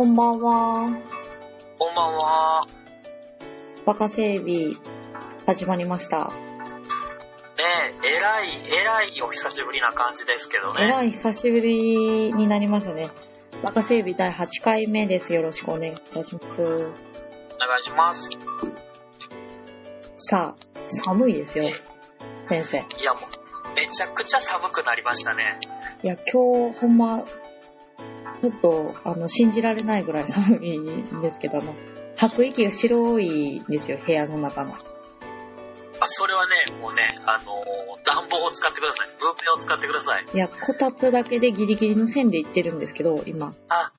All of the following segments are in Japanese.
こんばんは。こんばんは。バカ整備始まりました。ねえ、えらい、えらいお久しぶりな感じですけどね。えらい久しぶりになりましたね。バカ整備第8回目です。よろしくお願いいたします。お願いします。さあ、寒いですよ。先生。いやもう、めちゃくちゃ寒くなりましたね。いや、今日ほんま、ちょっと、あの、信じられないぐらい寒いんですけど、あの、吐く息が白いんですよ、部屋の中の。あ、それはね、もうね、あのー暖房を使ってください。ブーペを使ってください。いや、こたつだけでギリギリの線で行ってるんですけど、今。あ、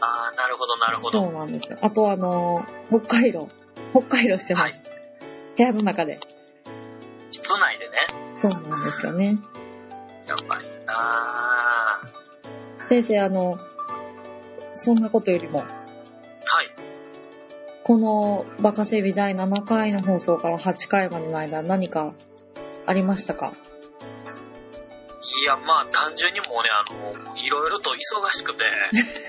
あーなるほど、なるほそど。うなんですよ。あとあの、北海道。北海道してます。はい部屋の中で。室内でね、そうなんですよね。やっぱりな先生、あの、そんなことよりも、はい。このバカ整備第7回の放送から8回までの間何かありましたか？いや、まあ、単純にもうね、あの、いろいろと忙しくて、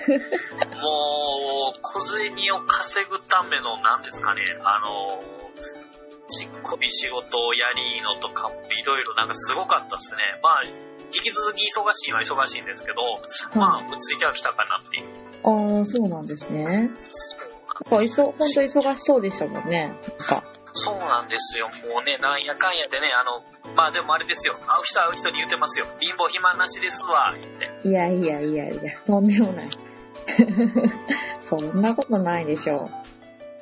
もう、小銭を稼ぐための、なんですかね、あの、ちっこい仕事をやりのとかもいろいろなんかすごかったですね。まあ、引き続き忙しいのは忙しいんですけど、まあ、落ち着いてはきたかなっていう。ああ、そうなんですね。なんか、いそ、ほんと忙しそうでしたもんね。なんか、そうなんですよ。もうね、なんやかんやでね、あの、まあでもあれですよ。会う人会う人に言ってますよ。貧乏暇なしですわ、言って。いやいやいやいや、とんでもない。そんなことないでしょう。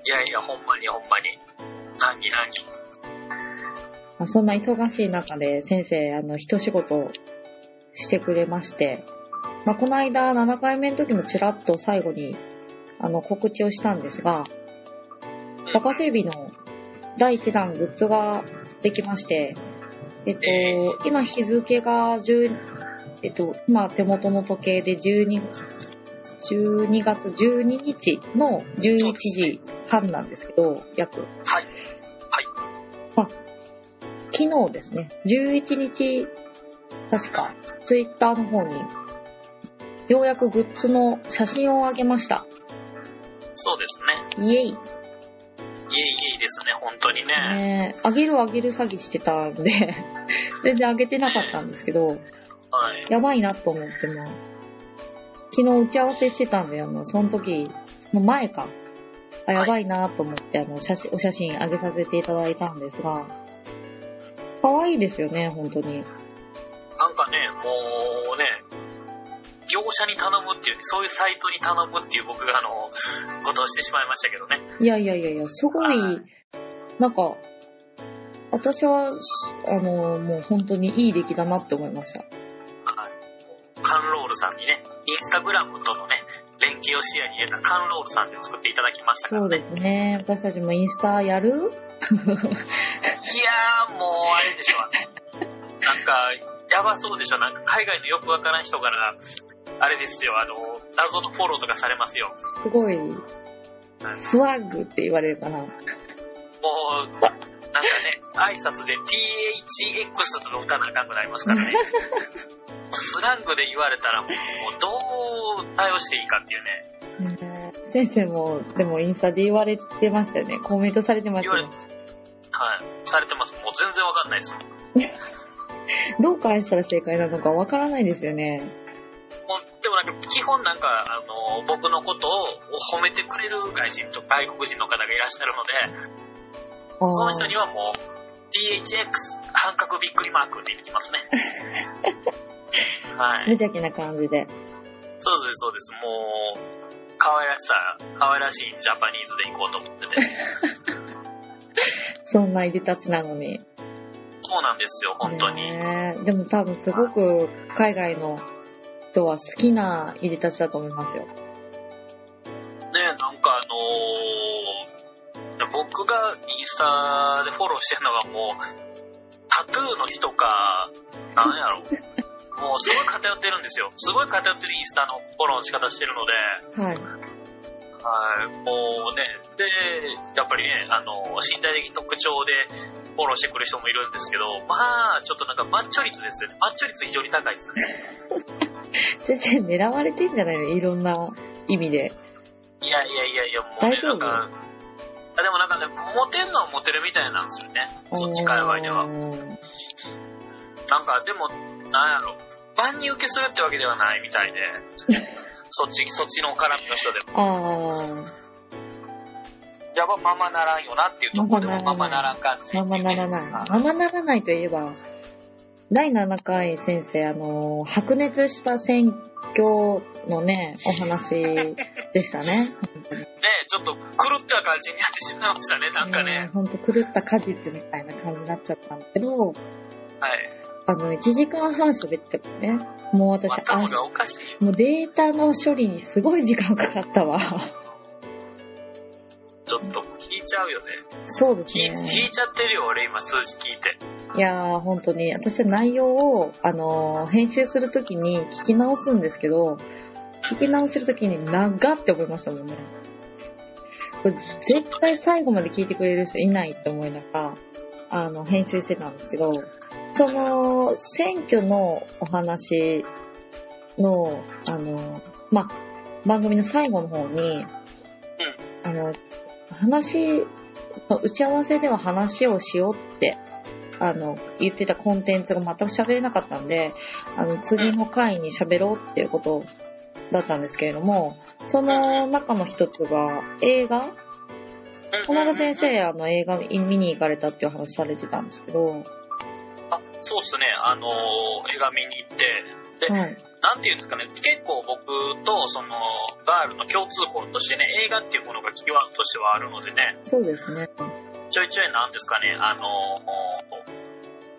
いやいや、ほんまにほんまに。何何まあそんな忙しい中で先生、あの、一仕事してくれまして、まあ、この間7回目の時もちらっと最後に、あの、告知をしたんですが、バカ整備の第1弾グッズができまして、えっと、今日付が10、えっと、今手元の時計で12、12月12日の11時半なんですけど、約。はい。昨日ですね、11日、確か、ツイッターの方に、ようやくグッズの写真をあげました。そうですね。イエイ。いえいえいですね、本当にね。ねえ、あげるあげる詐欺してたんで、全然あげてなかったんですけど、はい。やばいなと思っても、昨日打ち合わせしてたんで、あの、その時、その前か、あ、やばいなと思って、あの、写真、お写真あげさせていただいたんですが、可愛いですよね、本当に。なんかね、もうね、業者に頼むっていう、そういうサイトに頼むっていう僕があの、ことをしてしまいましたけどね。いやいやいやいや、すごい、なんか、私は、あの、もう本当にいい出来だなって思いました。はい。カンロールさんにね、インスタグラムとのね、連携を視野に入れたカンロールさんで作っていただきましたからね。そうですね。私たちもインスタやるいやー、もうあれでしょ。なんか、やばそうでしょ。なんか海外のよくわからん人から、あれですよ、あの、謎のフォローとかされますよ。すごい、スワッグって言われるかな。もう、なんかね、挨拶で THX とかなあかんくなりますからね。スラングで言われたらもう、どう対応していいかっていうね。ね先生も、でもインスタで言われてましたよね。コメントされてましたよね。はい。されてます。もう全然わかんないですもん。どう返したら正解なのかわからないですよね。もうでもなんか基本なんか、あの、僕のことを褒めてくれる外人と外国人の方がいらっしゃるので、その人にはもう、THX、半角びっくりマークって言ってきますね。はい。無邪気な感じで。そうです、そうです。もう、可愛らしさ、可愛らしいジャパニーズで行こうと思ってて。そんないでたちなのに。そうなんですよ、本当に。ねえでも多分すごく海外の人は好きないでたちだと思いますよ。スタでフォローしてるのがもう、タトゥーの人か、なんやろ。もうすごい偏ってるんですよ。すごい偏ってるインスタのフォローの仕方してるので、はい。はい、もうね、で、やっぱりね、あの、身体的特徴でフォローしてくる人もいるんですけど、まあ、ちょっとなんかマッチョ率ですよね。マッチョ率非常に高いですね。先生狙われてんじゃないの？いろんな意味で。いやいやいやいや、もうね、大丈夫？なんか、あでもなんかね、モテんのはモテるみたいなんですよね。そっち界隈では。なんか、でも、なんやろ、万人受けするってわけではないみたいで、そっち、そっちの絡みの人でも。ああ。やっぱままならんよなっていうところでもままならん感じ、ままならない。ままならないといえば、第7回先生、あの、白熱した選挙のね、お話でしたね。ねちょっと狂った感じになってしまいましたね、なんかね。ほんと狂った果実みたいな感じになっちゃったんだけど、はい。あの、1時間半喋ってもね、もう私、頭がおかしい。もうデータの処理にすごい時間かかったわ。ちょっと引いちゃうよね。そうですね。引いちゃってるよ、俺今数字聞いて。いやー、本当に、私は内容を、あのー編集するときに聞き直すんですけど、聞き直してるときに長って思いましたもんね。これ絶対最後まで聞いてくれる人いないって思いながら、あの、編集してたんですけど、その、選挙のお話の、あの、まあ、番組の最後の方に、あの、話、打ち合わせでは話をしようって、あの、言ってたコンテンツが全く喋れなかったんで、あの、次の回に喋ろうっていうことだったんですけれども、その中の一つが映画？この間先生、あの、映画見に行かれたっていう話されてたんですけど、あ、そうっすね。あのー映画見に行って、で、はい。なんていうんですかね、結構僕とそのガールの共通項としてね、映画っていうものがキーワードとしてはあるのでね、そうですね。ちょいちょいなんですかね、あのー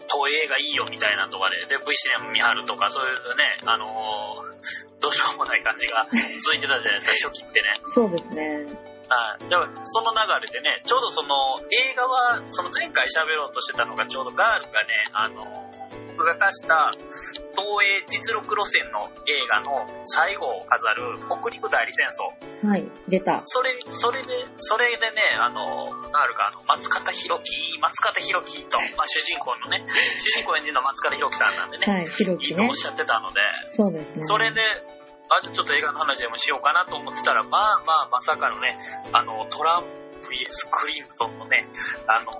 東映がいいよみたいなとかで、で、V シネマ見張るとか、そういうね、あのーどうしようもない感じが続いてたじゃないですか、初期ってね。そうですね。はい。でも、その流れでね、ちょうどその、映画は、その前回喋ろうとしてたのが、ちょうどガールがね、あの、僕が出した、東映実録路線の映画の最後を飾る、北陸代理戦争。はい。出た。それ、それで、それでね、あの、ガールが、あの、松方弘樹、松方弘樹と、まあ、主人公のね、主人公演じるのは松方弘樹さんなんでね、はい。ひろきねいいとおっ。しゃってたので、そうですね。それで、あ、じゃあちょっと映画の話でもしようかなと思ってたら、まあまあ、まさかのね、あの、トランプ VS クリントンのね、あの、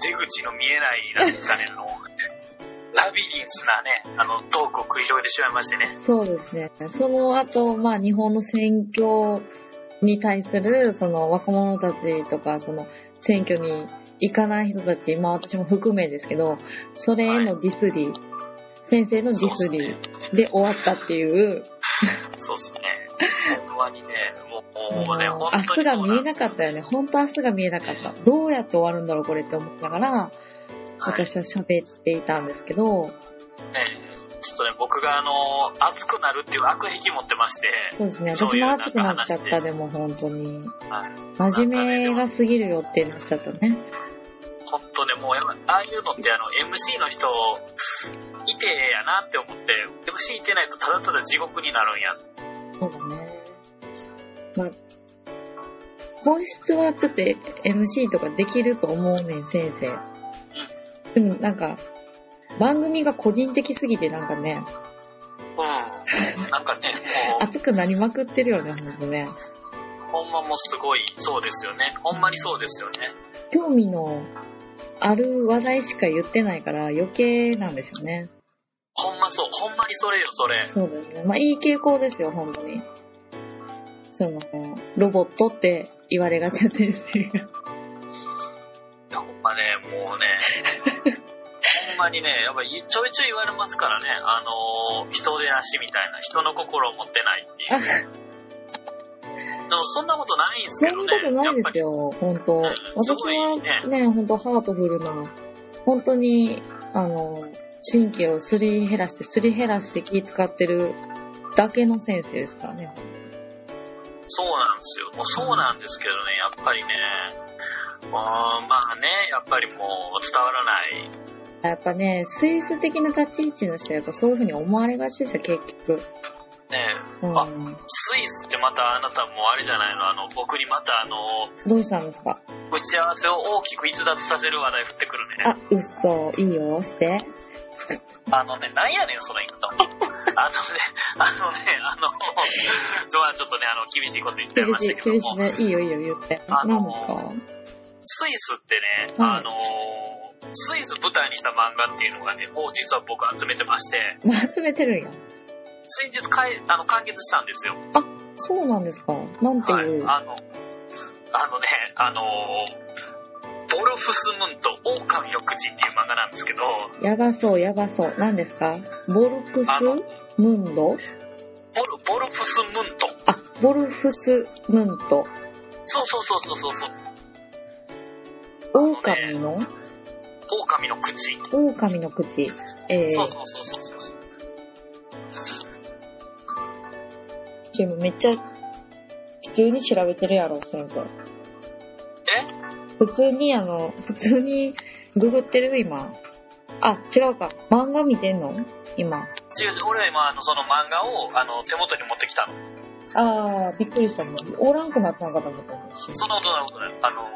出口の見えない、なんですかね、あの、ラビリンスなね、あの、トークを繰り広げてしまいましてね。そうですね。その後、まあ、日本の選挙に対する、その若者たちとか、その選挙に行かない人たち、まあ私も含めですけど、それへのディスり、先生のディスりで終わったっていう、そうっすね。ほんまにね、もうもうね、もう本明日が見えなかったよね。本当明日が見えなかった。どうやって終わるんだろう、これって思いながら、はい私は喋っていたんですけど、ね、ちょっとね、僕があの、熱くなるっていう悪癖持ってまして、そうですね。私も熱くなっちゃった、話でも本当に。はい真面目が過ぎるよってなっちゃったね。本当ね、もうああいうのってあの、MC の人、いてやなって思って、MC いてないとただただ地獄になるんや。そうだね。まあ、本質はちょっと MC とかできると思うねん、先生。でもなんか、番組が個人的すぎてなんかね、うん。なんかね、熱くなりまくってるよね、ほんとね。ほんまもうすごい、そうですよね。ほんまにそうですよね。興味のある話題しか言ってないから余計なんでしょうね。ほんまそう、ほんまにそれよ、それ。そうですね。まあいい傾向ですよ、本当に。その、ロボットって言われがちな先生が。まにね、やっぱりちょいちょい言われますからね、あのー人でなしみたいな、人の心を持ってないっていう。でもそんなことないんですそんけどね。なことないですよ、本当ん私はねね、本当ハートフルな、本当に、あの、神経をすり減らして、すり減らして気使ってるだけの先生ですからね。そうなんですよ。もうそうなんですけどね、やっぱりね、まあね、やっぱりもう伝わらない。やっぱね、スイス的な立ち位置の人はやっぱそういう風に思われがちですよ、結局。ねうん。あスイスってまたあなたもあれじゃないの？あの、僕にまたあの、どうしたんですか？打ち合わせを大きく逸脱させる話題振ってくるね。あ、嘘、いいよ、して。あのね、なんやねん、その言い方。あのね、あのね、あの、まあちょっとね、あの、厳しいこと言っちゃいましたけど厳も、しいね。いいよいいよ言って。あの何ですスイスってね、はいあの、スイス舞台にした漫画っていうのがね、もう実は僕集めてまして、集めてるんや。先日かいあの完結したんですよ。そうなんですか。なんてはい。いう。あの、あのね、あの、ボルフスムント、狼の口っていう漫画なんですけど、やばそう、やばそう。何ですか？ボルクスムンド？ボルボルフスムント。あ、ボルフスムント。そうそうそうそうそうそう。狼の狼の口。狼の口。えー、そうそうそうそうそう。でもめっちゃ、普通に調べてるやろ、先生。え？普通にあの、普通にググってる今。あ、違うか。漫画見てんの？今。違う、俺は今、あの、その漫画を、あの、手元に持ってきたの。あー、びっくりしたもん。おらんくなったのかと思ったそんなことないことない。あの、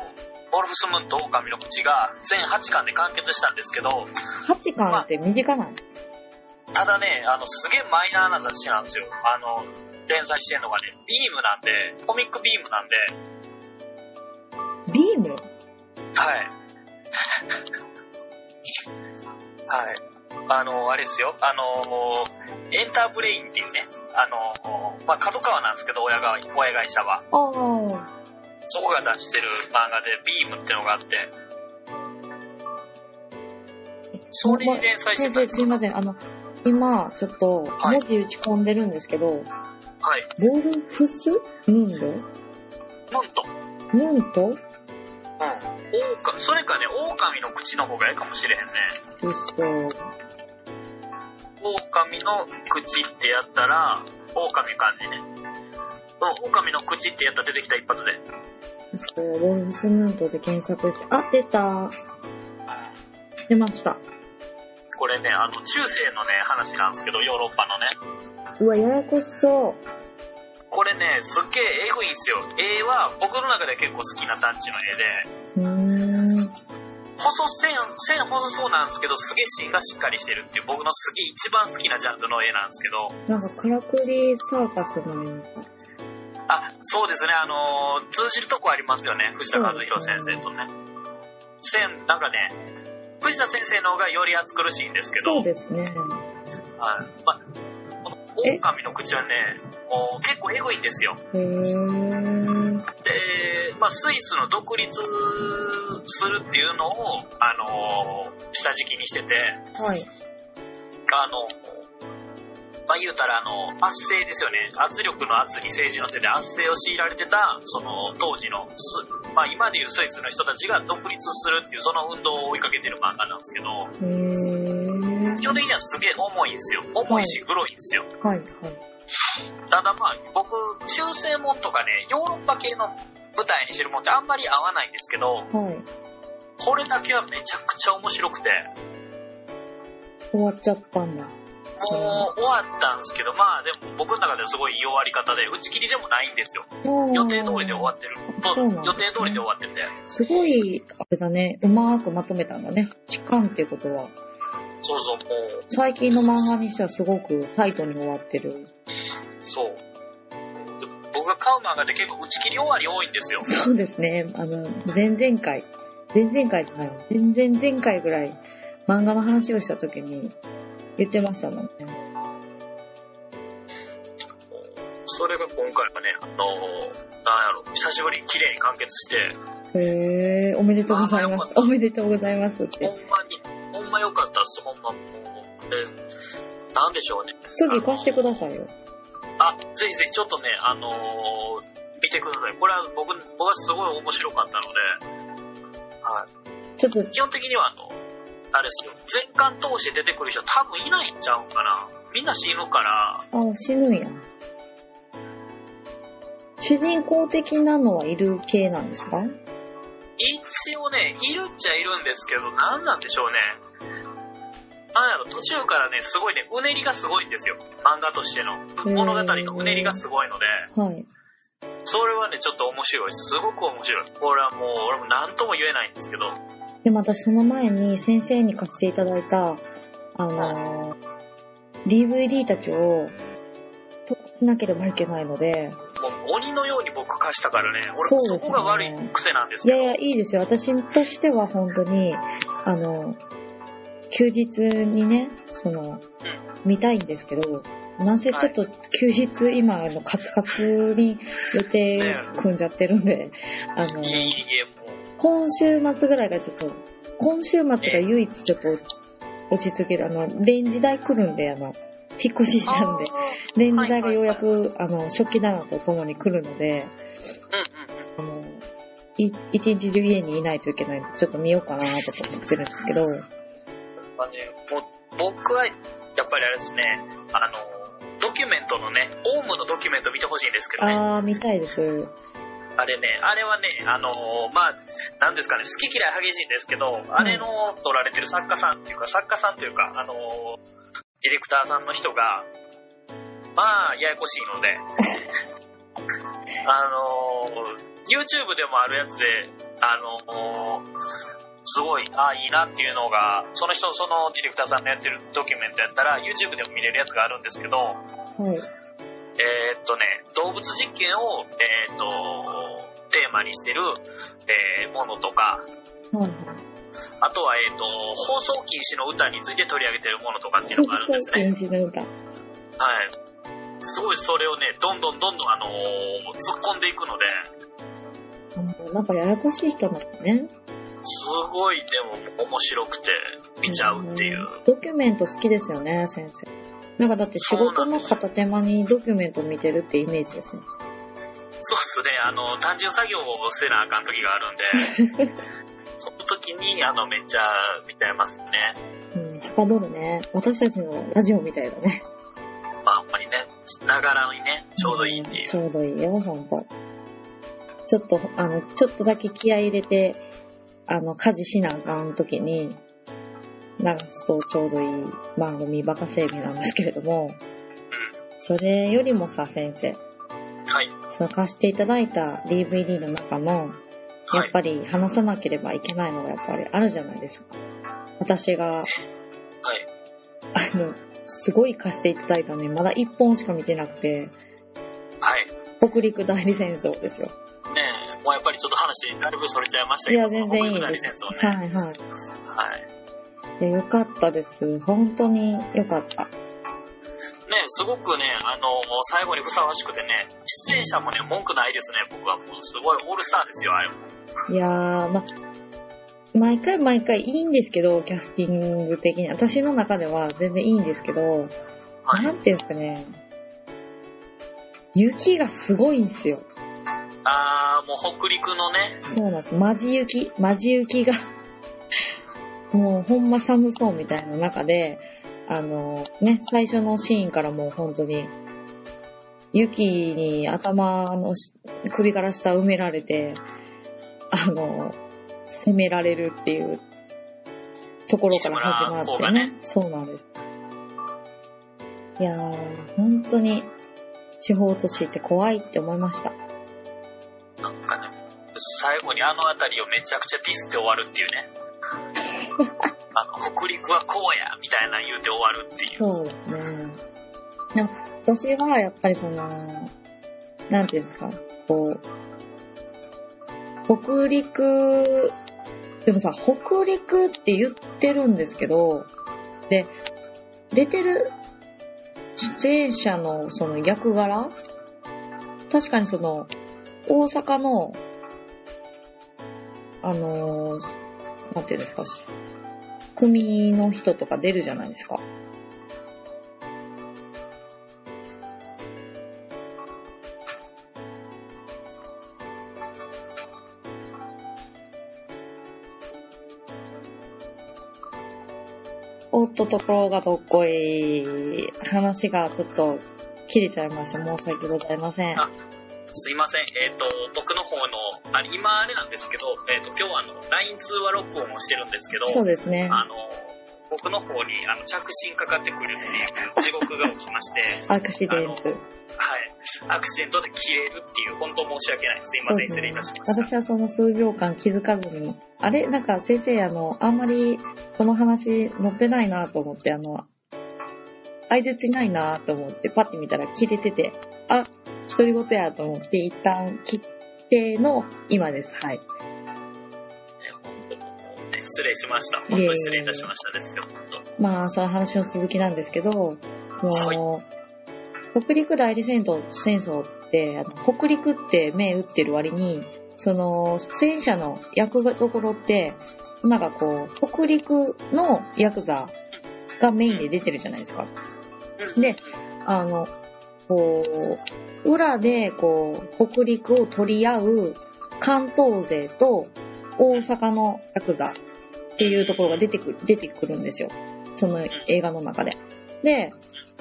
ボルフスムント、狼の口が全8巻で完結したんですけど、8巻って短ない？ただね、あの、すげえマイナーな雑誌なんですよ。あの、連載してるのがね、ビームなんで、コミックビームなんで、ビーム？はい。はい。あの、あれですよ。あの、エンターブレインっていうね、あの、まあ、角川なんですけど、親が、親会社は。そこが出してる漫画で、ビームっていうのがあって、それに連載して先生たんですよ。すいません。あの、今、ちょっと、はい文字打ち込んでるんですけど、はい。ボルフス？ムンドムント。ムント？うん。オオカそれかね、狼の口の方がいいかもしれへんね。嘘。狼の口ってやったら、狼漢字ね。そう狼の口ってやったら出てきた一発で。嘘。ボルフスムントで検索して、あ、出た。出ました。これね、あの、中世のね、話なんですけど、ヨーロッパのね。うわ、ややこしそこれね、すっげえエグいんすよ。絵は、僕の中で結構好きなタッチの絵で。細線、線細そうなんですけど、すげえ芯がしっかりしてるっていう、僕のすげえ一番好きなジャンルの絵なんですけど、なんか、カラクリサーカスのような。あ、そうですね、あのー通じるとこありますよね、藤田和弘先生とね。線、なんかね、藤田先生の方がより暑苦しいんですけど、そうですね。はい。まあ、この狼の口はね、もう結構エグいんですよ。へー。で、まあ、スイスの独立するっていうのを、あのーした時期にしてて、はい。あの、まあ、言うたら、あの、圧政ですよね。圧力の圧に政治のせいで圧政を強いられてた、その、当時のス、まあ、今でいうスイスの人たちが独立するっていう、その運動を追いかけてる漫画なんですけど。基本的にはすげえ重いんですよ。重いし、グロいんですよ。はい、はい。ただまあ、僕、中世もんとかね、ヨーロッパ系の舞台にしてるもんってあんまり合わないんですけど、はい。これだけはめちゃくちゃ面白くて、終わっちゃったんだ。もう終わったんですけど、まあでも僕の中ではすごいいい終わり方で、打ち切りでもないんですよ。予定通りで終わってる。そう予定通りで終わってて。すごい、あれだね、うまくまとめたんだね。期間っていうことは。そうそう、もう、最近の漫画にしてはすごくタイトに終わってる。そう。で僕が買う漫画って結構打ち切り終わり多いんですよ。そうですね。あの、前々回、前々回じゃないわ前々前回ぐらい漫画の話をした時に言ってましたもんね。それが今回はね、あのなんやろ、久しぶりに綺麗に完結して、へえー、おめでとうございます。おめでとうございますってほ。んまに、ほんま良かったっす、ほんま。もうで、なんでしょうね。次貸してくださいよ。あ、ぜひぜひちょっとね、あのー見てください。これは僕、僕はすごい面白かったので、はい。ちょっと、基本的にはあの、あれですよ、全巻通して出てくる人多分いないんちゃうかな。みんな死ぬから、あ、死ぬんや。主人公的なのはいる系なんですか？一応ね、いるっちゃいるんですけど、なんなんでしょうね。なんやろ、途中からね、すごいね、うねりがすごいんですよ。漫画としての。物語のうねりがすごいので、はい。それはね、ちょっと面白い。すごく面白い。これはもう、俺も何とも言えないんですけど、でも私その前に先生に貸していただいた、あの DVD たちをしなければいけないので、もう鬼のように僕貸したからね、俺そねそこが悪い癖なんですけど。いやいや、いいですよ。私としては本当に、あの、休日にね、その、見たいんですけど、なんせちょっと休日、今、あの、カツカツに予定組んじゃってるんで、あのい、えい。今週末ぐらいがちょっと、今週末が唯一ちょっと落ち着ける、あの、レンジ台来るんで、あの、引っ越ししたんで、レンジ台がようやく、あの、食器棚とともに来るので、うんうんうん。あの、い一日中家にいないといけないんで、ちょっと見ようかなとか思ってるんですけど、まあね、もう僕はやっぱりあれですね、あの、ドキュメントのね、オウムのドキュメント見てほしいんですけどね。あー、見たいです。あれね、あれはね、あのまあ、なんですかね、好き嫌い激しいんですけど、あれの撮られてる作家さんっていうか、作家さんというか、あのディレクターさんの人が、まあ、ややこしいので、あの YouTube でもあるやつで、あのすごい、ああ、いいなっていうのが、その人、そのディレクターさんのやってるドキュメントやったら、YouTube でも見れるやつがあるんですけど、はい。えーっとね、動物実験を、えーっと、テーマにしてる、えーものとか、はい。あとは、えーっと、放送禁止の歌について取り上げてるものとかっていうのがあるんですね。禁止の歌。はい。すごいそれをね、どんどんどんどん、あのー突っ込んでいくので、あのなんかややこしい人なんだね。すごい、でも面白くて見ちゃうっていう。んドキュメント好きですよね、先生。なんかだって仕事の片手間にドキュメント見てるってイメージですね。そうっすね、あの、単純作業をせなあかん時があるんで、その時に、あの、めっちゃ見ちゃいますね。うん、はかどるね。私たちのラジオみたいだね。まあ、あんまりね、ながらにね、ちょうどいいっていう。ちょうどいいよ、ほんと。ちょっと、あの、ちょっとだけ気合い入れて、あの、家事しなあかん時に、流すとちょうどいい番組バカ整備なんですけれども、それよりもさ、先生、はい。その貸していただいた DVD の中の、やはい。っぱり話さなければいけないのがやっぱりあるじゃないですか。私が、はい。あの、すごい貸していただいたのに、まだ1本しか見てなくて、はい。北陸代理戦争ですよ。ねえ、もうやっぱりちょっと話、だいぶそれちゃいましたけど、いや、全然いい大です。戦争ね。はいはい。はい。でよかったです。本当によかった。ねすごくね、あの最後にふさわしくてね、出演者もね、文句ないですね、僕はもうすごいオールスターですよ、あれも。いやー、ま、毎回毎回いいんですけど、キャスティング的に。私の中では全然いいんですけど、はい。なんていうんですかね。雪がすごいんですよ。あー、もう北陸のね、そうなんです。マジ雪、マジ雪が、もうほんま寒そうみたいな中で、あの、ね、最初のシーンからもう本当に、雪に頭のし首から下埋められて、あの、攻められるっていうところから始まってね。そうなんです。いやー、本当に地方都市って怖いって思いました。なんかね、最後にあの辺りをめちゃくちゃディスって終わるっていうね。あの、北陸はこうやみたいな言うて終わるっていう。そうですね。でも、私はやっぱりその、なんていうんですか、こう、北陸、でもさ、北陸って言ってるんですけど、で、出てる出演者のその役柄確かにその、大阪の、あのーなんていうんですか、組の人とか出るじゃないですか。おっと、ところがどっこい。話がちょっと切れちゃいました。申し訳ございません。あすいません。えっ、と、僕の方の、あれ今あれなんですけど、えっ、と、今日はあの、LINE 通話録音をしてるんですけど、そうですね。あの、僕の方にあの着信かかってくるっていう地獄が起きまして、アクシデント。はい。アクシデントで切れるっていう、本当申し訳ない。すいません、失礼いたしました。私はその数秒間気づかずに、あれ？なんか先生、あの、あんまりこの話載ってないなと思って、あの、相槌ないなと思って、パッて見たら切れてて、あ、独り言やと思って、一旦切っての今です。はい。失礼しました。本当に失礼いたしましたですよ、本当。まあ、その話の続きなんですけど、その、北陸代理戦争戦争って、あの北陸って目打ってる割に、その、出演者の役どころって、なんかこう、北陸のヤクザがメインで出てるじゃないですか。であの、こう、裏でこう、北陸を取り合う関東勢と大阪のヤクザっていうところが出てくる、出てくるんですよ。その映画の中で。で、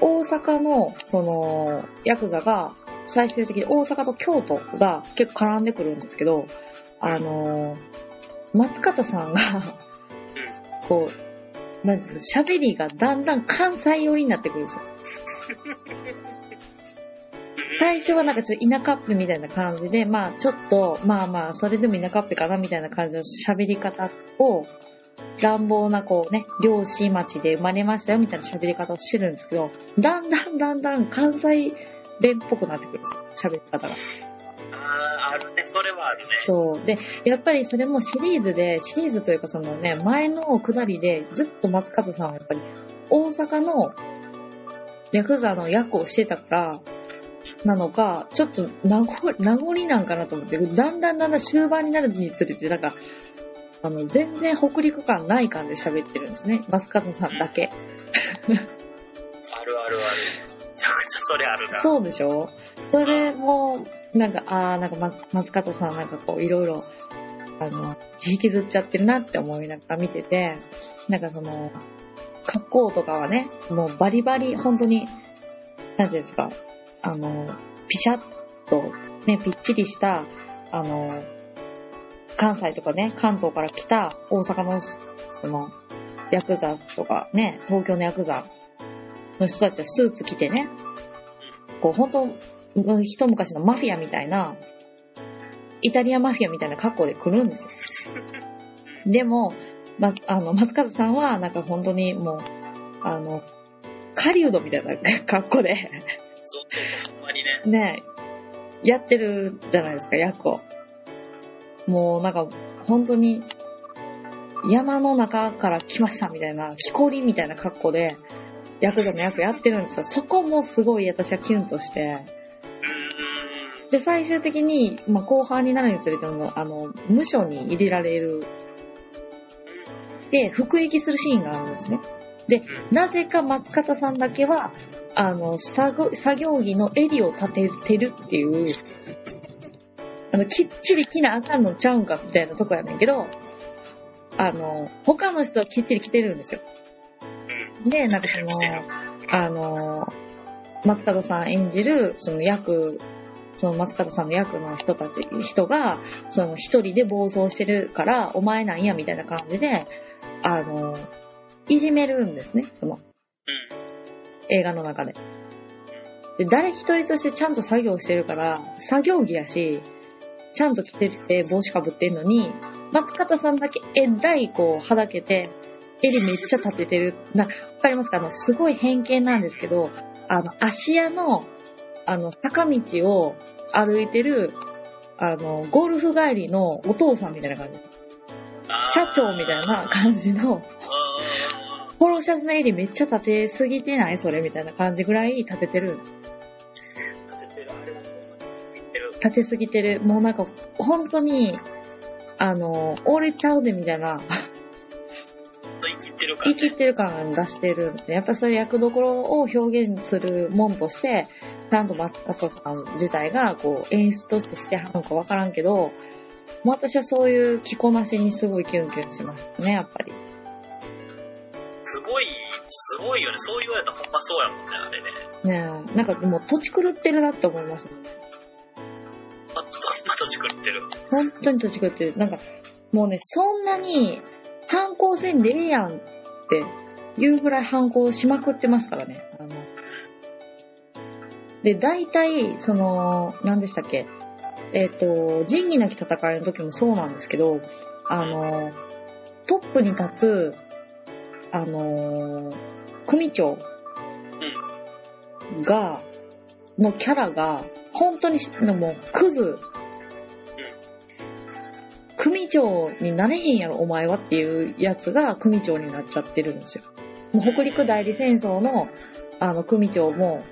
大阪の、その、ヤクザが、最終的に大阪と京都が結構絡んでくるんですけど、あの、松方さんが、こう、なんていうの、喋りがだんだん関西寄りになってくるんですよ。最初はなんかちょっと田舎っぺみたいな感じで、まあちょっと、まあまあ、それでも田舎っぺかなみたいな感じの喋り方を、乱暴なこうね、漁師町で生まれましたよみたいな喋り方をしてるんですけど、だんだんだんだん関西弁っぽくなってくるんですよ、喋り方が。ああ、あるね、それはあるね。そう。で、やっぱりそれもシリーズで、シリーズというかそのね、前の下りでずっと松方さんはやっぱり大阪のヤクザの役をしてたから、なのか、ちょっと名残名残なんかなと思って、だんだんだんだん終盤になるにつれて、なんか、あの、全然北陸感ない感じで喋ってるんですね。松方さんだけ。あるあるある。めちゃくちゃそれあるな。そうでしょ？それも、なんか、あー、なんか松松方さんなんかこう、いろいろ、あの、引きずっちゃってるなって思いながら見てて、なんかその、格好とかはね、もうバリバリ、本当に、なんていうんですか、あの、ピシャッと、ね、ぴっちりした、あの、関西とかね、関東から来た大阪の、その、ヤクザとかね、東京のヤクザの人たちはスーツ着てね、こう、本当一昔のマフィアみたいな、イタリアマフィアみたいな格好で来るんですよ。でも、ま、あの、松方さんは、なんか本当にもう、あの、狩人みたいな格好で、そうそうそう、ほんまにね。ね、やってるじゃないですか、役を。もうなんか、本当に、山の中から来ましたみたいな、木こりみたいな格好で、ヤクザの役やってるんですよ。そこもすごい私はキュンとして。で、最終的に、まあ、後半になるにつれても、あの、無所に入れられる。で、服役するシーンがあるんですね。で、なぜか松方さんだけは、あの、作業作業着の襟を立ててるっていう、あの、きっちり着なあかんのちゃうんかみたいなとこやねんけど、あの、他の人はきっちり着てるんですよ。で、なんかその、あの、松方さん演じる、その役、その松方さんの役の人たち、人が、その一人で暴走してるから、お前なんや、みたいな感じで、あの、いじめるんですね、その。映画の中で。で、誰一人としてちゃんと作業してるから、作業着やし、ちゃんと着てて帽子かぶってんのに、松方さんだけえらいこう、はだけて、襟めっちゃ立ててる。な、わかりますか？あの、すごい偏見なんですけど、あの、芦屋の、あの、坂道を歩いてる、あの、ゴルフ帰りのお父さんみたいな感じ。社長みたいな感じの、あポロシャツの襟めっちゃ立てすぎてない？それみたいな感じぐらい立ててるんです。ー立ててる、あれ立てすぎてる。もうなんか、本当に、あの、折れちゃうでみたいな、生きってるから、ね。言い切ってる感出してるんで、やっぱそういう役どころを表現するもんとして、ちゃんと松方さん自体が、こう、演出としてしてはるのかわからんけど、もう私はそういう着こなしにすごいキュンキュンしますね、やっぱり。すごい、すごいよね。そう言われたらほんまそうやもんね、あれね。ねえ、なんかもう土地狂ってるなって思いましたね。ま、また作ってる。本当に土地狂ってる。なんか、もうね、そんなに反抗せんでええやんっていうぐらい反抗しまくってますからね。あので、大体、その、何でしたっけえっ、と、仁義なき戦いの時もそうなんですけど、あの、トップに立つ、あの、組長が、のキャラが、本当にし、もう、クズ。組長になれへんやろ、お前はっていうやつが組長になっちゃってるんですよ。もう北陸代理戦争の、あの、組長も、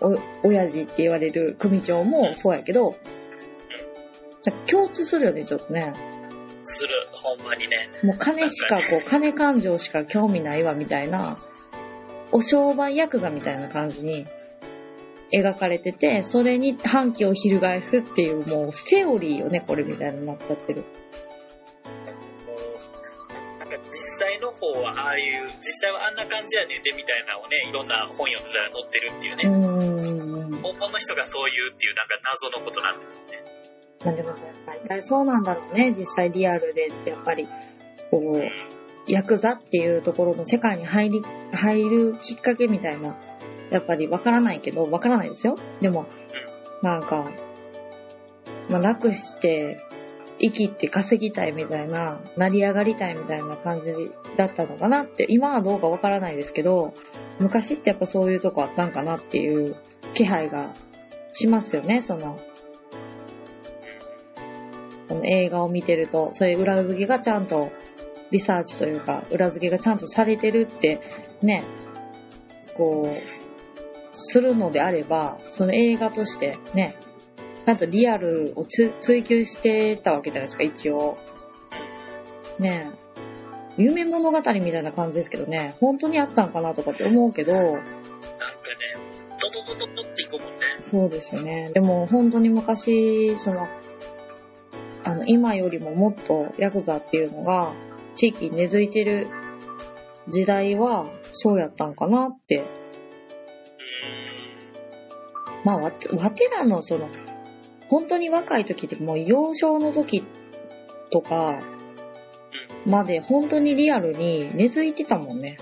お、親父って言われる組長もそうやけど、共通するよね、ちょっとね。する、ほんまにね。もう金しか、こう、金感情しか興味ないわ、みたいな、お商売ヤクザみたいな感じに描かれてて、それに反旗を翻すっていう、もう、セオリーよね、これみたいになっちゃってる。実際の方はああいう、実際はあんな感じやねんでみたいなのをね、いろんな本読んでたら載ってるっていううね。本物の人がそう言うっていうなんか謎のことなんだよね。まあでもやっぱり、そうなんだろうね、実際リアルでって、やっぱり、こう、ヤクザっていうところの世界に入り、入るきっかけみたいな、やっぱりわからないけど、わからないですよ。でも、なんか、まあ楽して、生きて稼ぎたいみたいな、成り上がりたいみたいな感じだったのかなって、今はどうかわからないですけど、昔ってやっぱそういうとこあったんかなっていう気配がしますよね、その、この映画を見てると、そういう裏付けがちゃんと、リサーチというか、裏付けがちゃんとされてるって、ね、こう、するのであれば、その映画としてね、ちゃんとリアルをつ追求してたわけじゃないですか、一応。ねえ。夢物語みたいな感じですけどね、本当にあったんかなとかって思うけど、なんかね、ドドドドドっていくもんね。そうですよね。でも本当に昔、その、あの、今よりももっとヤクザっていうのが地域に根付いてる時代はそうやったんかなって。うまあ、わ、わてらのその、本当に若い時ってもう幼少の時とかまで本当にリアルに根付いてたもんね。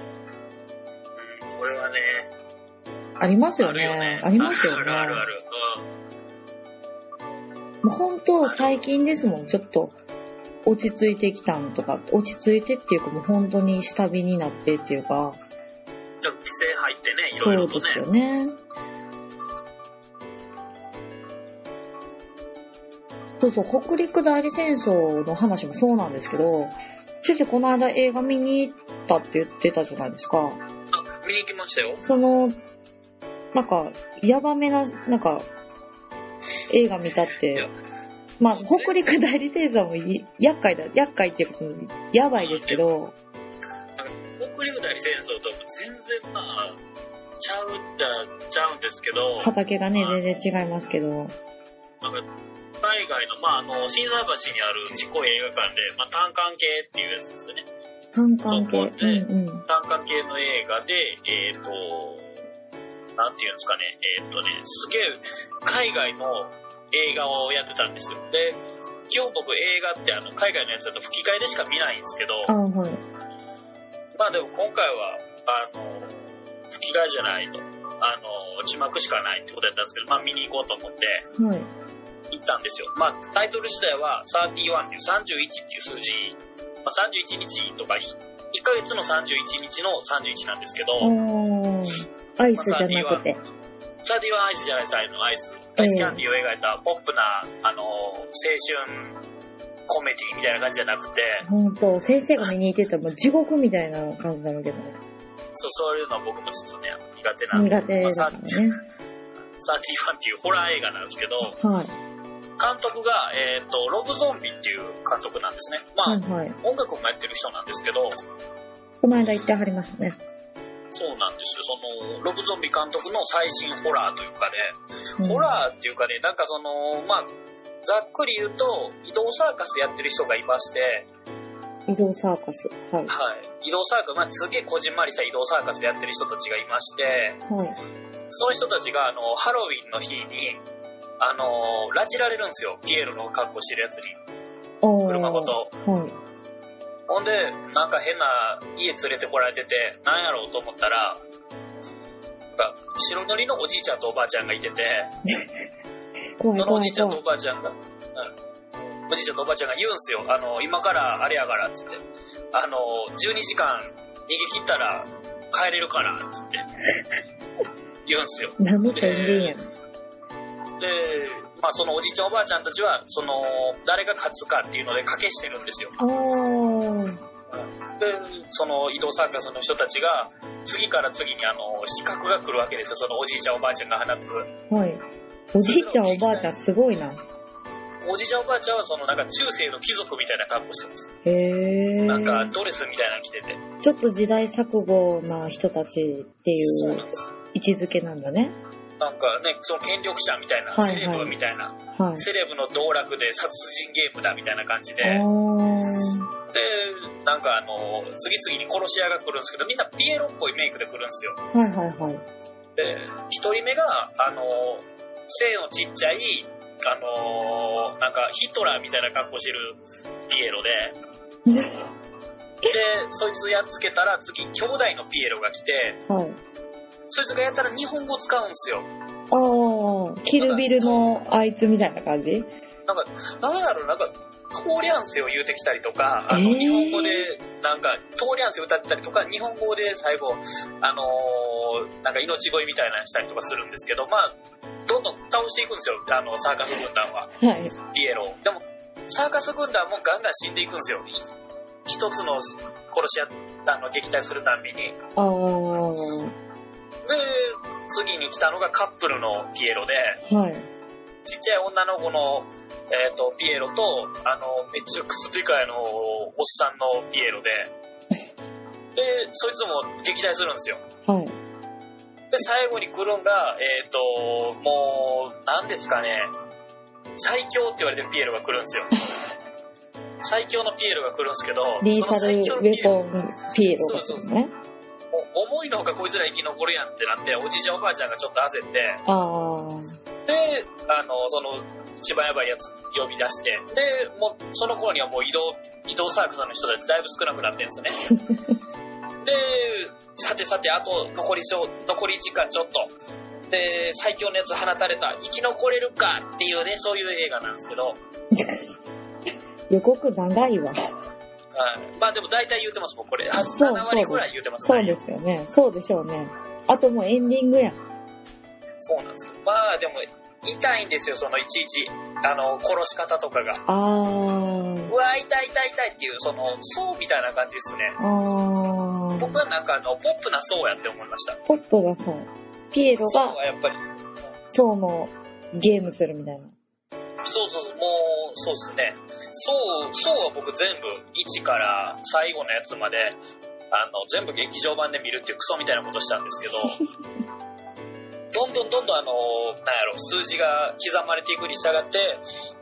ーん、これはね、ありますよねね。。ありますよね。あるあるある。もう本当最近ですもん、ちょっと落ち着いてきたんとか、落ち着いてっていうかもう本当に下火になってっていうか、うん。ちょっと規制入ってね、いそろいうろとね。ですよね。そうそう、北陸代理戦争の話もそうなんですけど、先生この間映画見に行ったって言ってたじゃないですか。あ、見に行きましたよ。その、なんか、ヤバめな、なんか、映画見たって、まあ、北陸代理戦争もい厄介だ、厄介っていうか、やばいですけど、北陸代理戦争と全然まあ、ちゃうっちゃちゃうんですけど、畑がね、全然違いますけど、なんか海外の、まあ、あの、新沢橋にあるちっこい映画館で、まあ、単館系っていうやつですよね。単管系。うんうん。単館系の映画で、えっ、と、なんていうんですかね、えっ、とね、すげえ海外の映画をやってたんですよ。で、基本僕映画ってあの海外のやつだと吹き替えでしか見ないんですけど、あはい。まあでも今回は、あの、吹き替えじゃないと。あの、字幕しかないってことやったんですけど、まあ見に行こうと思ってはい。行ったんですよ。まあタイトル自体は31っていう31っていう数字、まあ、31日とか、1ヶ月の31日の31なんですけど、アイスじゃなくて。31アイスじゃないです、あのアイス。アイスキャンディーを描いたポップな、あの、青春コメディみたいな感じじゃなくて、ほんと、先生が見に行ってたらもう地獄みたいな感じなんだけどね。そう、そういうのは僕もちょっとね、苦手なんで。苦手だからね。31っていうホラー映画なんですけど、はい。監督が、えっ、と、ロブゾンビっていう監督なんですね。まあ、はいはい。音楽もやってる人なんですけど、この間行ってはりましたね。そうなんですよ。その、ロブゾンビ監督の最新ホラーというかね、うんホラーっていうかね、なんかその、まあ、ざっくり言うと、移動サーカスやってる人がいまして、移動サーカス。はい。はい。移動サーカス、まあ、すげえこじんまりした移動サーカスやってる人たちがいまして、はい。その人たちが、あの、ハロウィンの日に、あの、拉致られるんですよ。ピエロの格好してるやつに。車ごと。はい。ほんで、なんか変な家連れてこられてて、なんやろうと思ったら、なんか白塗りのおじいちゃんとおばあちゃんがいてて、そのおじいちゃんとお。ばあちゃんが、うん、おじいちゃんとおばあちゃんが言うんすよ。あの、今からあれやから、つって。あの、12時間逃げ切ったら帰れるから、つって。言うんですよ。何の宣言やねん。で、まあそのおじいちゃんおばあちゃんたちは、その、誰が勝つかっていうので賭けしてるんですよ。で、その移動サーカスの人たちが、次から次にあの、資格が来るわけですよ。そのおじいちゃんおばあちゃんが放つ。はい。おじいちゃんおばあちゃんすごいな。おじいちゃんおばあちゃんはそのなんか中世の貴族みたいな格好してます。へー。なんかドレスみたいなの着てて。ちょっと時代錯誤な人たちっていう。位置づけなんだね。なんかね、その権力者みたいな、はいはいセレブみたいな、はい。セレブの道楽で殺人ゲームだみたいな感じで、あで、ー。なんかあの、次々に殺し屋が来るんですけど、みんなピエロっぽいメイクで来るんですよ。はいはいはい。で、一人目が、あの、背のちっちゃい、あの、なんかヒトラーみたいな格好してるピエロで、で、そいつやっつけたら次、兄弟のピエロが来て、はい。そいつがやったら日本語使うんですよ。あー、キルビルのあいつみたいな感じ？なんか、なんやろ、なんか、通りゃんせを言うてきたりとか、あの、えー日本語で、なんか、通りゃんせ歌ってたりとか、日本語で最後、あのーなんか命乞いみたいなのしたりとかするんですけど、まあ、どんどん倒していくんですよ、あの、サーカス軍団は、はい。ピエロを。でも、サーカス軍団もガンガン死んでいくんですよ。一つの殺し屋、あの、撃退するたんびに。あー。で、次に来たのがカップルのピエロで、はい。ちっちゃい女の子の、えっ、と、ピエロと、あの、めっちゃクスピカイのおっさんのピエロで、で、そいつも撃退するんですよ。はい。で、最後に来るんが、えっ、と、もう、なんですかね、最強って言われてるピエロが来るんですよ。最強のピエロが来るんですけど、リーサルその最強ウのピエロ、ェポンピエロですよね。もう思いのほかこいつら生き残るやんってなって、おじいちゃんおばあちゃんがちょっと焦って。で、あの、その、一番やばいやつ呼び出して、で、もう、その頃にはもう移動、移動サークルの人たちだいぶ少なくなってるんですよね。で、さてさて、あと残りそう、残り時間ちょっと。で、最強のやつ放たれた、生き残れるかっていうね、そういう映画なんですけど、予告長いわ。はいまあでも大体言うてますもん、これ。あそう7割ぐらい言うてますそうですよね。そうでしょうね。あともうエンディングやん。そうなんですよ。まあでも、痛いんですよ、そのいちいち、あの、殺し方とかが。あー。うわ、痛い痛い痛いっていう、その、層みたいな感じですね。あー。僕はなんかあの、ポップな層やって思いました。ポップがそう。ピエロ層がはやっぱり、ショーのゲームするみたいな。そうそうそう、もう、そうですね。層、層は僕全部、1から最後のやつまで、あの、全部劇場版で見るっていうクソみたいなことしたんですけど、どんどんどんどんあの、なんやろ、数字が刻まれていくに従って、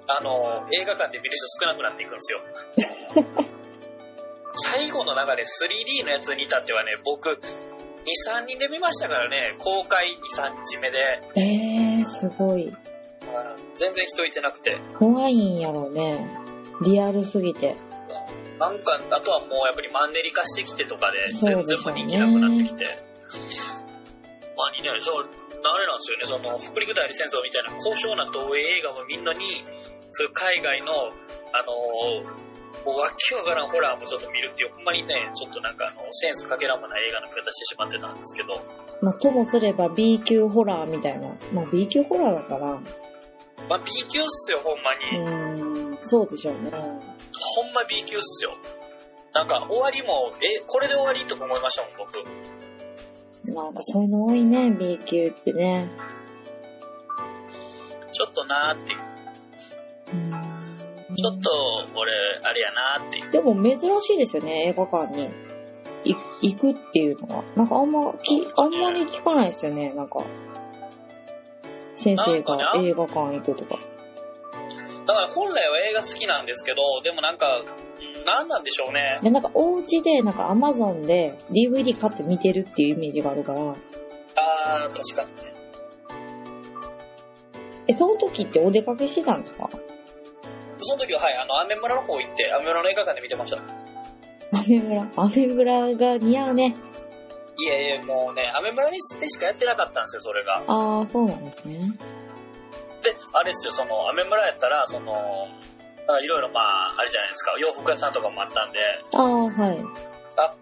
あの、映画館で見る人少なくなっていくんですよ。最後の中で 3D のやつに至ってはね、僕、2、3人で見ましたからね、公開2、3日目で、えー、すごい。全然人いてなくて、怖いんやろうね。リアルすぎて。なんか、あとはもうやっぱりマンネリ化してきてとかで、全然もう人気なくなってきて。まあ、にね、そう、あれなんですよね、その、北陸代理戦争みたいな高尚な東映映画もみんなに、そういう海外の、あのーもうわけわからんホラーもちょっと見るっていう、ほんまにね、ちょっとなんかあの、センスかけらもない映画の見方してしまってたんですけど、まあ、ともすれば B 級ホラーみたいな。まあ、B 級ホラーだから。まあ B 級っすよ、ほんまうに。ーん、そうでしょうね。ほんま B 級っすよ。なんか終わりも、え、これで終わりとか思いましたもん、僕。なんかそういうの多いね、B 級ってね。ちょっとなーっていう。うんちょっと、俺、あれやなーっていう。でも珍しいですよね、映画館にい行くっていうのは。なんかあんま、きあんまり聞かないですよね、なんか。先生が映画館行くとか。だから本来は映画好きなんですけど、でもなんか、うんなんなんでしょうね。で、なんかお家で、なんかアマゾンで DVD 買って見てるっていうイメージがあるから。あー、確かに。え、その時ってお出かけしてたんですか？その時は、はい、あの、アメ村の方行って、アメ村の映画館で見てました。アメ村アメ村が似合うね。いえいえ、もうね、アメ村にでしかやってなかったんですよ、それが。ああ、そうなんですね。で、あれですよ、その、アメ村やったら、その、あいろいろまあ、あれじゃないですか、洋服屋さんとかもあったんで、ああ、はい。あ、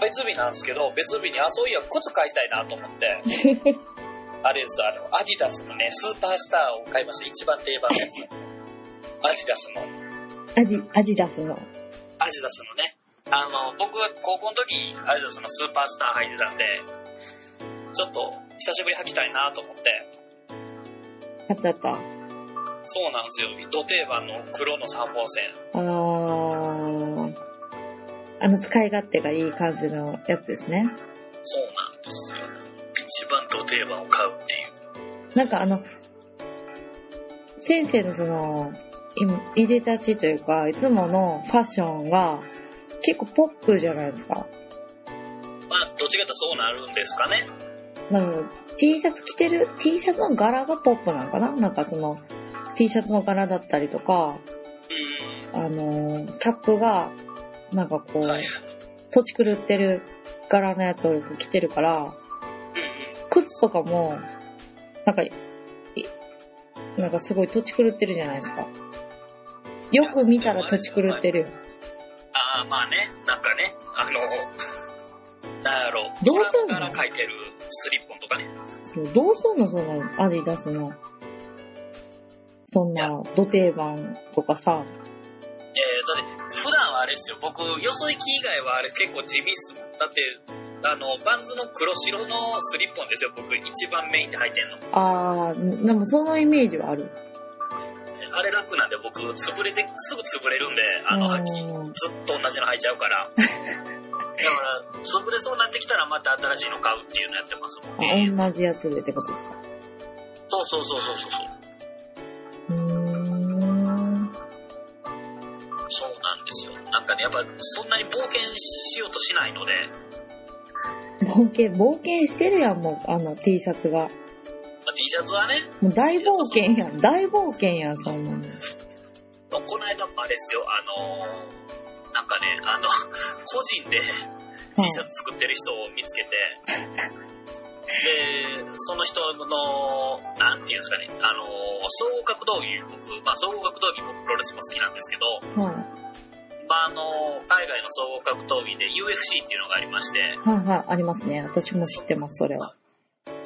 別日なんですけど、別日に、あ、そういや、靴買いたいなと思って、あれです、あの、アディダスのね、スーパースターを買いました。一番定番のやつ。アディダスの、アジ、アジダスの。アディダスのね。あの、僕が高校の時、アディダスのスーパースター履いてたんで、ちょっと久しぶり履きたいなと思って、やつだった。そうなんですよ。ド定番の黒の3本線。あー、あの使い勝手がいい感じのやつですね。そうなんですよ。一番ド定番を買うっていう。なんかあの、先生のその、いいでたちというか、いつものファッションが結構ポップじゃないですか。まあ、どっちかとそうなるんですかね。なので、T シャツ着てる、T シャツの柄がポップなのかな？なんかその、T シャツの柄だったりとか、うん。あの、キャップが、なんかこう、はい。土地狂ってる柄のやつをよく着てるから、うんうん。靴とかも、なんか、いなんかすごい土地狂ってるじゃないですか。よく見たら土地狂ってるよ。ああ、まあね、なんかね、あの、なんやろう、どうすんの？から書いてるスリッポンとかね。そうどうすんの？そのアディダスの。そんな、ド定番とかさ。えー、だって、普段はあれですよ、僕、よそ行き以外はあれ結構地味っすもん。だって、あの、バンズの黒白のスリッポンですよ、僕、一番メインで履いてんの。あー、でもそのイメージはある。あれ楽なんで、僕、潰れて、すぐ潰れるんで、あの履き、うんずっと同じの履いちゃうから。だから、潰れそうになってきたらまた新しいの買うっていうのやってますもん同じやつでってことですか？そうそうそうそうそうそう。そうなんですよ。なんかね、やっぱそんなに冒険しようとしないので、冒険、冒険してるやん、もう、あの T シャツが。ャツはね、もう大冒険やん、大冒険やん、そんなの。この間もあれですよ、あのーなんかね、あの、個人で T シャツ作ってる人を見つけて、で、その人の、なんていうんですかね、あのー総合格闘技、僕、まあ総合格闘技もプロレスも好きなんですけど、はい。まああのー海外の総合格闘技で UFC っていうのがありまして、はいはい、ありますね。私も知ってます、それは。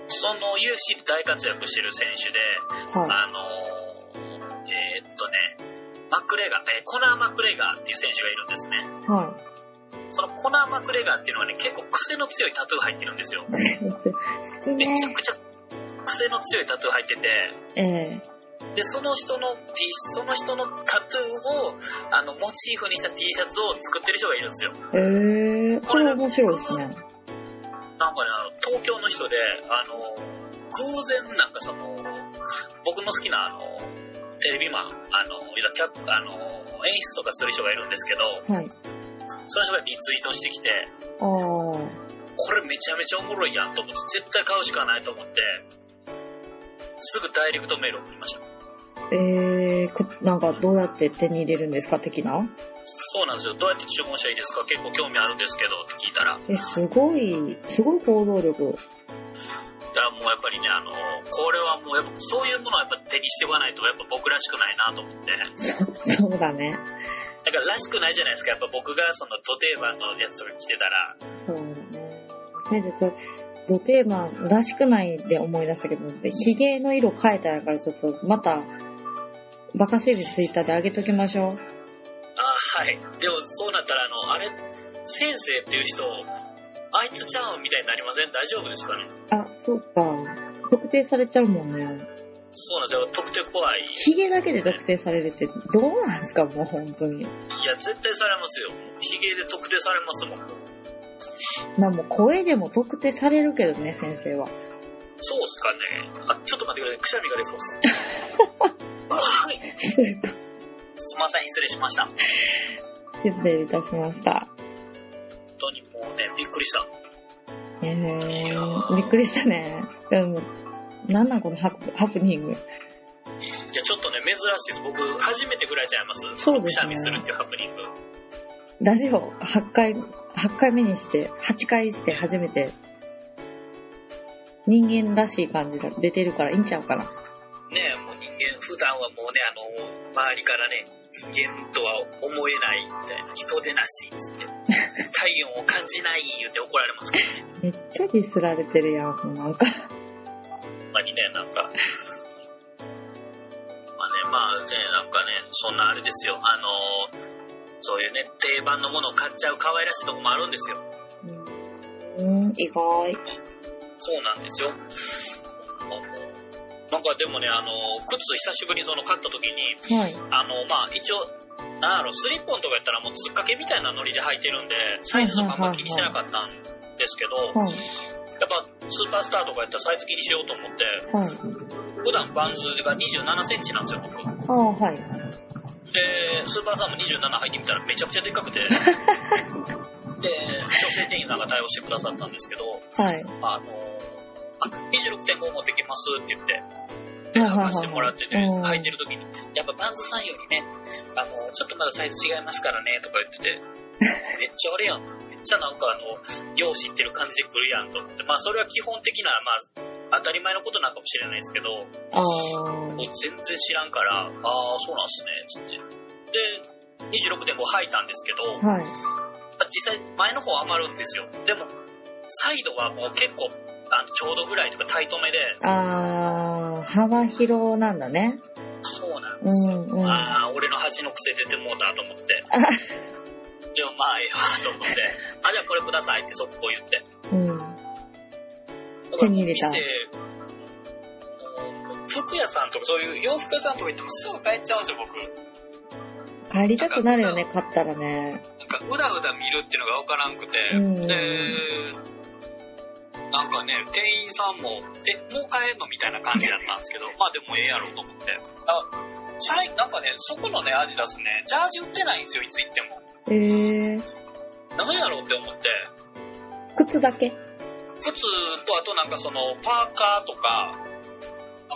その UFC で大活躍してる選手で、はあのーえーっとね、マクレガー、えーコナー・マクレガーっていう選手がいるんですね。い。はそのコナー・マクレガーっていうのはね、結構癖の強いタトゥー入ってるんですよ。ねめ。ちゃくちゃ癖の強いタトゥー入ってて、えで、その人の T、その人のタトゥーを、あの、モチーフにした T シャツを作ってる人がいるんですよ。ええー、それ面白いですね。なんかね、あの、東京の人で、あの、偶然なんかその、僕の好きなあの、テレビマン、あの、キャあの、演出とかする人がいるんですけど、はい。その人がリツイートしてきて。これめちゃめちゃおもろいやんと思って、絶対買うしかないと思って、すぐダイレクトメール送りました。ええー、くなんかどうやって手に入れるんですか的な？そうなんですよ。どうやって注文したらいいですか？結構興味あるんですけどって聞いたら、いえ、すごい、すごい行動力。や、もうやっぱりね、あの、これはもうやっぱそういうものをやっぱ手にしておかないと、やっぱ僕らしくないなと思って。そそうだね。だかららしくないじゃないですか。やっぱ僕がそのド定番のやつとか着てたら、そうだね。ドテーマらしくないで思い出したけど、ヒゲの色変えたやからちょっと、また、バカセールツイッターで上げときましょう。あはい。でもそうなったら、あの、あれ、先生っていう人、あいつちゃうんみたいになりません？大丈夫ですかね？あ、そうか。特定されちゃうもんね。そうなんですよ。特定怖い。ヒゲだけで特定されるって、どうなんですか、もう本当に。いや、絶対されますよ。ヒゲで特定されますもん。まあもう声でも特定されるけどね、先生は。そうっすかね。あ、ちょっと待ってください。くしゃみが出そうっす。はい。すいません、失礼しました。本失礼いたしました。当にもうね、びっくりした。えー、びっくりしたね。でも、なんなんこのハプハプニング。いや、ちょっとね、珍しいです。僕、初めてぐらいちゃいます。そうですねくしゃみするっていうハプニング。ラジオ8回、8回目にして、8回して初めて、人間らしい感じが出てるからいいんちゃうかな。ねえ、もう人間、普段はもうね、あの、周りからね、人間とは思えないみたいな、人でなし、つって、体温を感じない言って怒られますけどね。めっちゃディスられてるやん、もうなんか。にね、なんか。まあね、まあね、なんかね、そんなあれですよ。あのーそういうね、定番のものを買っちゃう可愛らしいとこもあるんですよ。うん、意外。そうなんですよ。なんかでもね、あの、靴久しぶりにその買った時に、はい。あの、まあ一応、なんやろ、スリッポンとかやったらもうつっかけみたいなノリで履いてるんで、サイズとかあんま気にしてなかったんですけど、はい。やっぱスーパースターとかやったらサイズ気にしようと思って、はい。普段バンズが27センチなんですよ、僕。はい。で、スーパースターも27履いてみたらめちゃくちゃでっかくて、で、女性店員さんが対応してくださったんですけど、はい。あの、あ、26.5持ってきますって言って、で、履かしてもらってて、うん履いてる時に、やっぱバンズさんよりね、あの、ちょっとまだサイズ違いますからね、とか言ってて、めっちゃあれやん。めっちゃなんかあの、よう知ってる感じで来るやんと思って、まあそれは基本的な、まあ、当たり前のことなんかもしれないですけど。もう全然知らんから、ああ、そうなんすね、つって。で、26.5履いたんですけど、はい。実際前の方余るんですよ。でも、サイドはもう結構、あのちょうどぐらいとかタイトめで、ああ、幅広なんだね。そうなんですよ。うんうんああ、俺の端の癖出てもうたと思って。でもまあええわと思って、あ、じゃあこれくださいって速攻言って。うん。手に入れた服屋さんとかそういう洋服屋さんとか行ってもすぐ帰っちゃうんですよ、僕。帰りたくなるよね、買ったらね。なんか、うだうだ見るっていうのがわからんくて、うんで、なんかね、店員さんも、え、もう帰んのみたいな感じだったんですけど、まあでもええやろと思って。あ、シャイ、なんかね、そこのね、アディダスね、ジャージ売ってないんですよ、いつ行っても。ええ何やろうって思って、靴だけ？靴とあとなんかその、パーカーとか、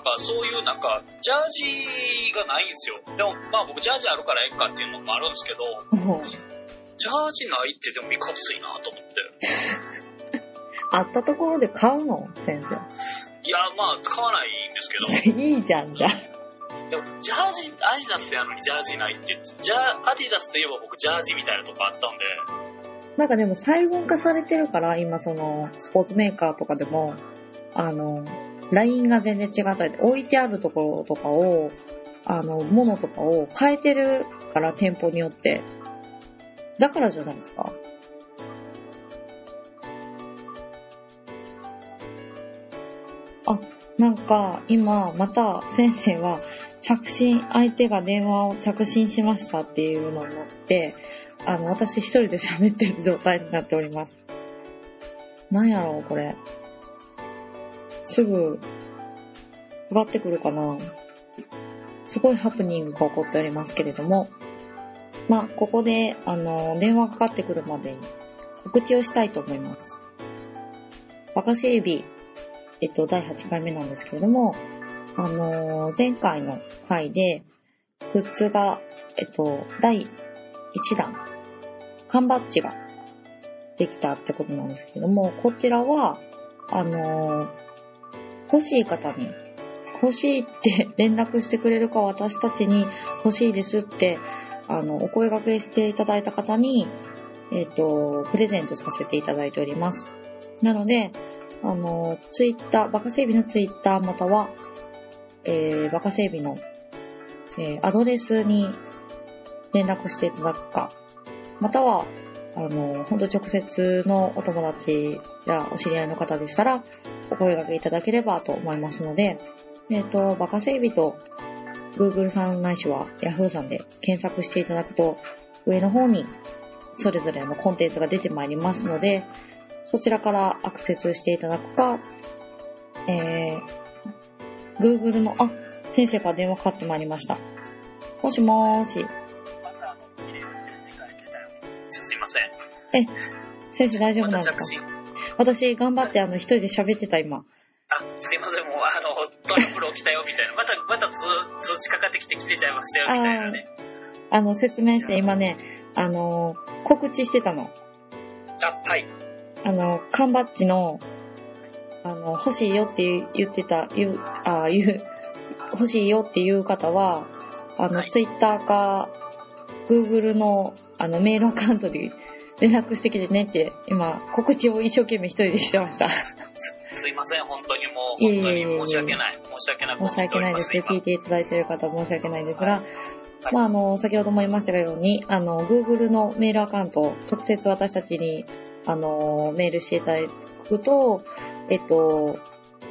なんかそういうなんか、ジャージがないんですよ。でも、まあ僕ジャージあるからええかっていうのもあるんですけど、ジャージないってでもいかついなと思って。あったところで買うの？先生。いや、まあ、買わないんですけど、いいじゃん、じゃあ。でも、ジャージ、アディダスやのにジャージないって言って、ジャー、アディダスといえば僕ジャージみたいなとこあったんで、なんかでも細分化されてるから、今その、スポーツメーカーとかでも、あの、ラインが全然違ったり、置いてあるところとかを、あの、ものとかを変えてるから、店舗によって。だからじゃないですか。あ、なんか、今、また先生は、着信、相手が電話を着信しましたっていうのになって、あの、私一人で喋ってる状態になっております。なんやろう、これ。すぐ、上がってくるかなすごいハプニングが起こっておりますけれども、まあ、ここで、あの、電話かかってくるまでに告知をしたいと思います。バカ整備、えっと、第8回目なんですけれども、あの、前回の回で、グッズが、えっと、第1弾、缶バッジができたってことなんですけれども、こちらは、あの欲しい方に、欲しいって連絡してくれるか私たちに欲しいですって、あの、お声掛けしていただいた方に、えっ、と、プレゼントさせていただいております。なので、あの、ツイッター、バカ整備のツイッターまたは、えー、バカ整備の、えーアドレスに連絡していただくか、または、あの、本当直接のお友達やお知り合いの方でしたら、お声掛けいただければと思いますので、えっ、と、バカ整備と Google さんないしは Yahoo さんで検索していただくと、上の方にそれぞれのコンテンツが出てまいりますので、そちらからアクセスしていただくか、えー、Google の、あ、先生から電話かかってまいりました。もしもーし。せん。先生大丈夫まなんですか？私頑張ってあの一人で喋ってた今。あ、すいません、もう、あの、トラブル起きたよ、みたいな。また、また通通知かかってきて切れちゃいましたよ、みたいなね。あの、説明して今ね、あの、告知してたの。あ、はい。あの、缶バッジの、あの、欲しいよって言ってた、言う、あ、言う、欲しいよっていう方は、あの、はいツイッターか、Google の、あの、メールアカウントで連絡してきてねって、今、告知を一生懸命一人でしてました。すいません、本当にもう、本当に申し訳ない。申し訳なく思っ申して訳ないです。今。聞いていただいている方申し訳ないですが、はいまあ、あの、先ほども言いましたように、あの、Google のメールアカウント、直接私たちに、あの、メールしていただくと、えっと、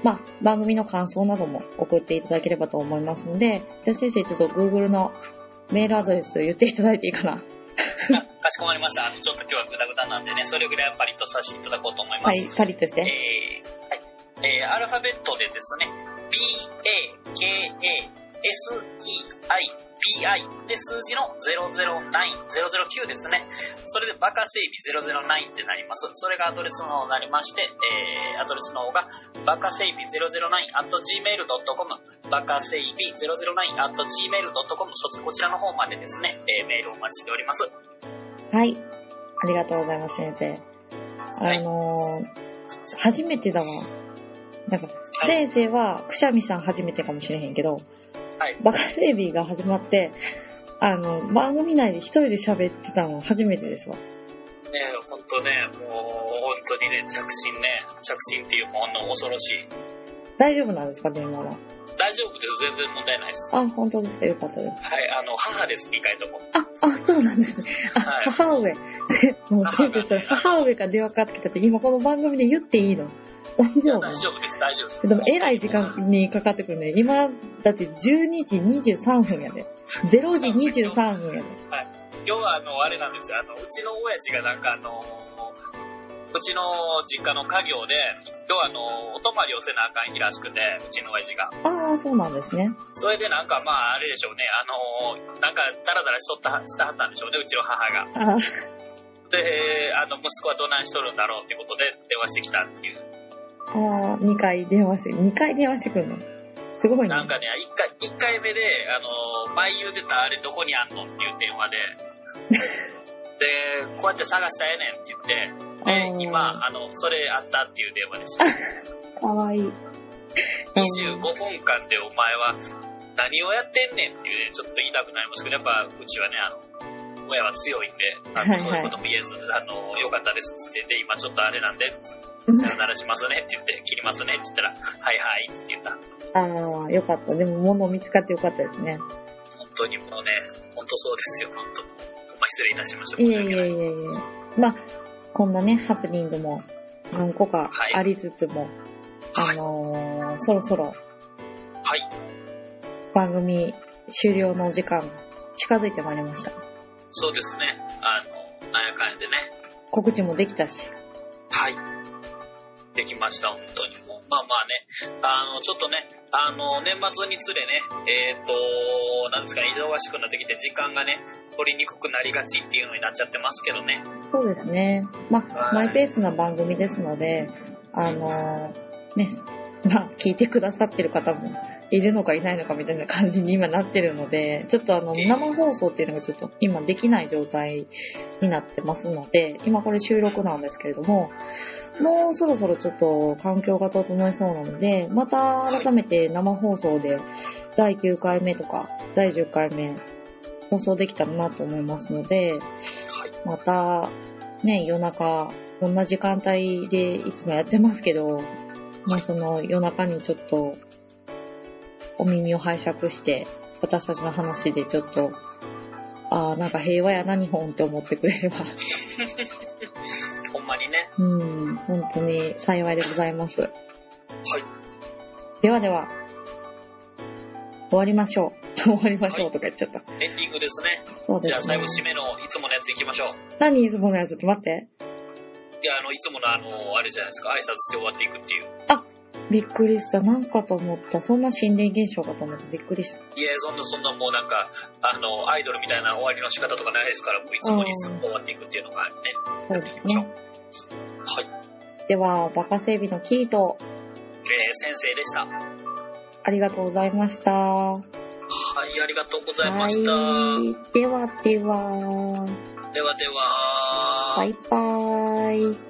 まあ、番組の感想なども送っていただければと思いますので、じゃあ先生、ちょっと Google のメールアドレス言っていただいていいかな？あかしこまりました。あの、ちょっと今日はグダグダなんでね、それぐらいパリッとさせていただこうと思います。はい、パリッとして。えーはい。えーアルファベットでですね、B, A, K, A, S, E, I, P, I で数字の009、009ですね。それでバカ整備009ってなります。それがアドレスの方になりまして、えーアドレスの方がバカ整備 009.gmail.com バカ整備 009.gmail.com そちこちらの方までですね、えーメールをお待ちしております。はい。ありがとうございます、先生。はいあのー初めてだわ。なんか、はい先生は、くしゃみさん初めてかもしれへんけど、はいバカ整備が始まって、あの、番組内で一人で喋ってたの初めてですわ。ねえ、本当ね、もう本当にね、着信ね、着信っていうもの恐ろしい。大丈夫なんですか、電話は？大丈夫です、全然問題ないです。あ、本当ですか、よかったです。はい、あの、母です、2回とも。あ、あ、そうなんですね。あ、はい母上。もう先生、それ母上から電話かかってきたって、今この番組で言っていいの？大丈夫？大丈夫です、大丈夫です。でも、えらい時間にかかってくるね。今、だって12時23分やで。0時23分やで。今日は、あの、あれなんですよ、あの、うちの親父がなんか、あの、うちの実家の家業で、今日はあの、お泊まりをせなあかん日らしくて、うちの親父が。ああ、そうなんですね。それでなんか、まあ、あれでしょうね、あの、なんか、ダラダラしとった、したはったんでしょうね、うちの母が。で、あの、息子はどないしとるんだろうっていうことで電話してきたっていう。あー、2回電話して、2回電話してくるの？すごいね。なんかね、一回、一回目で、あの、前言うてたあれどこにあんのっていう電話で、で、こうやって探したらええねんって言って、で、今、あの、それあったっていう電話でした。かわいい。25分間でお前は何をやってんねんっていうね、ちょっと言いたくなりますけど、やっぱうちはね、あの、親は強いんで、あのそういうことも言えず、あの、よかったですっつって、で、今ちょっとあれなんで、さよならしますねって言って、切りますねって言ったら、はいはいって言った。ああ、よかった。でも、物見つかってよかったですね。本当にもうね、本当そうですよ、本当。まあ、失礼いたしました。いえ。いえいえいえ。まあ、こんなね、ハプニングも何個かありつつも、はいあのーそろそろはい。番組終了の時間近づいてまいりました。そうですね。あの、なんやかんやでね。告知もできたし。はい。できました、本当に。まあまあね、あの、ちょっとね、あの、年末につれね、えっ、と、なんですかね、忙しくなってきて、時間がね、取りにくくなりがちっていうのになっちゃってますけどね。そうですね。まあ、はいマイペースな番組ですので、あのーね、まあ、聞いてくださってる方もいるのかいないのかみたいな感じに今なってるので、ちょっとあの、ええ生放送っていうのがちょっと今できない状態になってますので、今これ収録なんですけれども、もうそろそろちょっと環境が整いそうなので、また改めて生放送で第9回目とか第10回目放送できたらなと思いますので、はい。また、ね、夜中、こんな時間帯でいつもやってますけど、まあその夜中にちょっと、お耳を拝借して、私たちの話でちょっと、ああ、なんか平和やな、日本って思ってくれれば、ほんまにね。うん、本当に幸いでございます。はい。ではでは、終わりましょう。終わりましょうとか言っちゃった。エンディングですね。そうですねじゃあ最後。締めのいつものやつ行きましょう。何いつものやつちょっと待って。いや、あの、いつものあの、あれじゃないですか、挨拶して終わっていくっていう。びっくりした。なんかと思った。そんな心霊現象かと思ってびっくりした。いや、そんな、そんなもうなんか、あの、アイドルみたいな終わりの仕方とかないですから、もういつもにスッと終わっていくっていうのがね、そうですね。はい。では、バカ整備のキート、えー、先生でした。ありがとうございました。ははい、ありがとうございました。い。ではでは、ではでは、バイバーイ。